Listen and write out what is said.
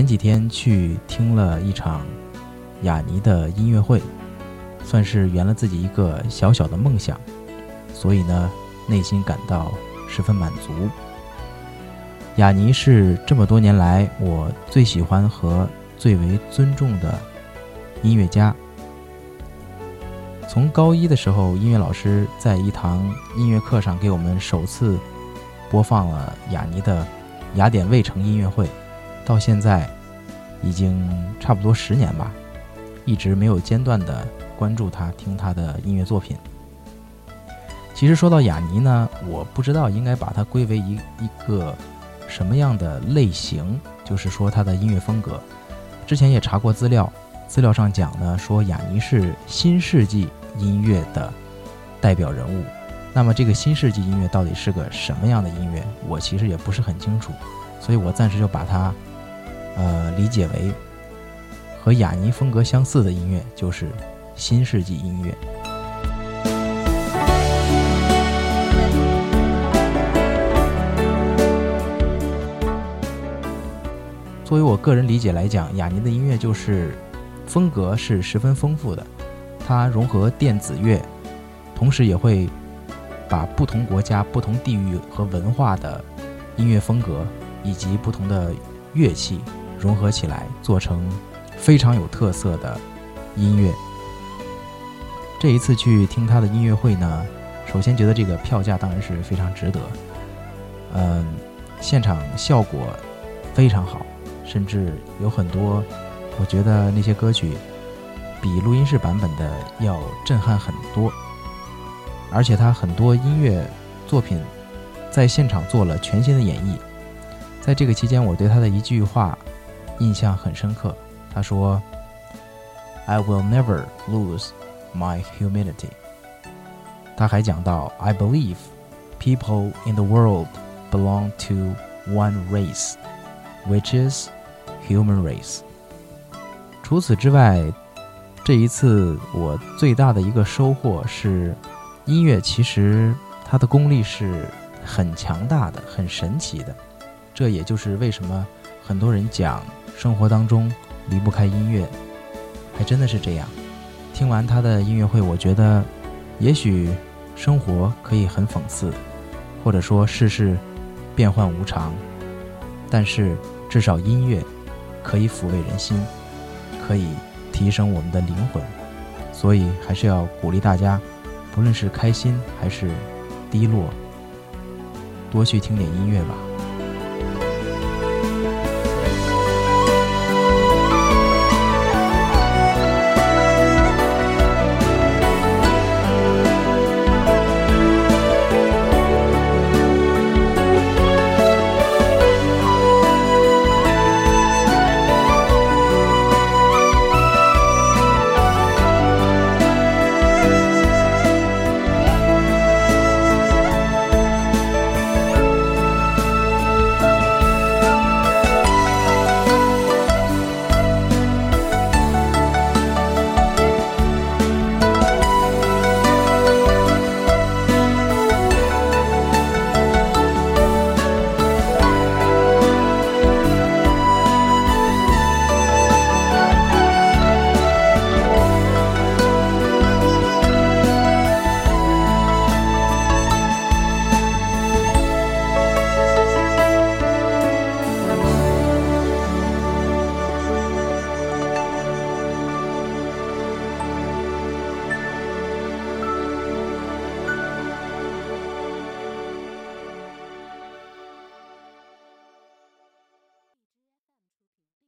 前几天去听了一场雅尼的音乐会，算是圆了自己一个小小的梦想，所以呢，内心感到十分满足。雅尼是这么多年来我最喜欢和最为尊重的音乐家。从高一的时候，音乐老师在一堂音乐课上给我们首次播放了雅尼的雅典卫城音乐会，到现在已经差不多十年吧，一直没有间断的关注他，听他的音乐作品。其实说到雅尼呢，我不知道应该把它归为一一个什么样的类型，就是说他的音乐风格。之前也查过资料，资料上讲呢，说雅尼是新世纪。音乐的代表人物，那么这个新世纪音乐到底是个什么样的音乐？我其实也不是很清楚，所以我暂时就把它，呃，理解为和雅尼风格相似的音乐，就是新世纪音乐。作为我个人理解来讲，雅尼的音乐就是风格是十分丰富的。它融合电子乐，同时也会把不同国家、不同地域和文化的音乐风格以及不同的乐器融合起来，做成非常有特色的音乐。这一次去听他的音乐会呢，首先觉得这个票价当然是非常值得。嗯，现场效果非常好，甚至有很多，我觉得那些歌曲。比录音室版本的要震撼很多，而且他很多音乐作品在现场做了全新的演绎。在这个期间，我对他的一句话印象很深刻。他说：“I will never lose my humility。”他还讲到：“I believe people in the world belong to one race, which is human race。”除此之外，这一次我最大的一个收获是，音乐其实它的功力是很强大的、很神奇的。这也就是为什么很多人讲生活当中离不开音乐，还真的是这样。听完他的音乐会，我觉得也许生活可以很讽刺，或者说世事变幻无常，但是至少音乐可以抚慰人心，可以。提升我们的灵魂，所以还是要鼓励大家，不论是开心还是低落，多去听点音乐吧。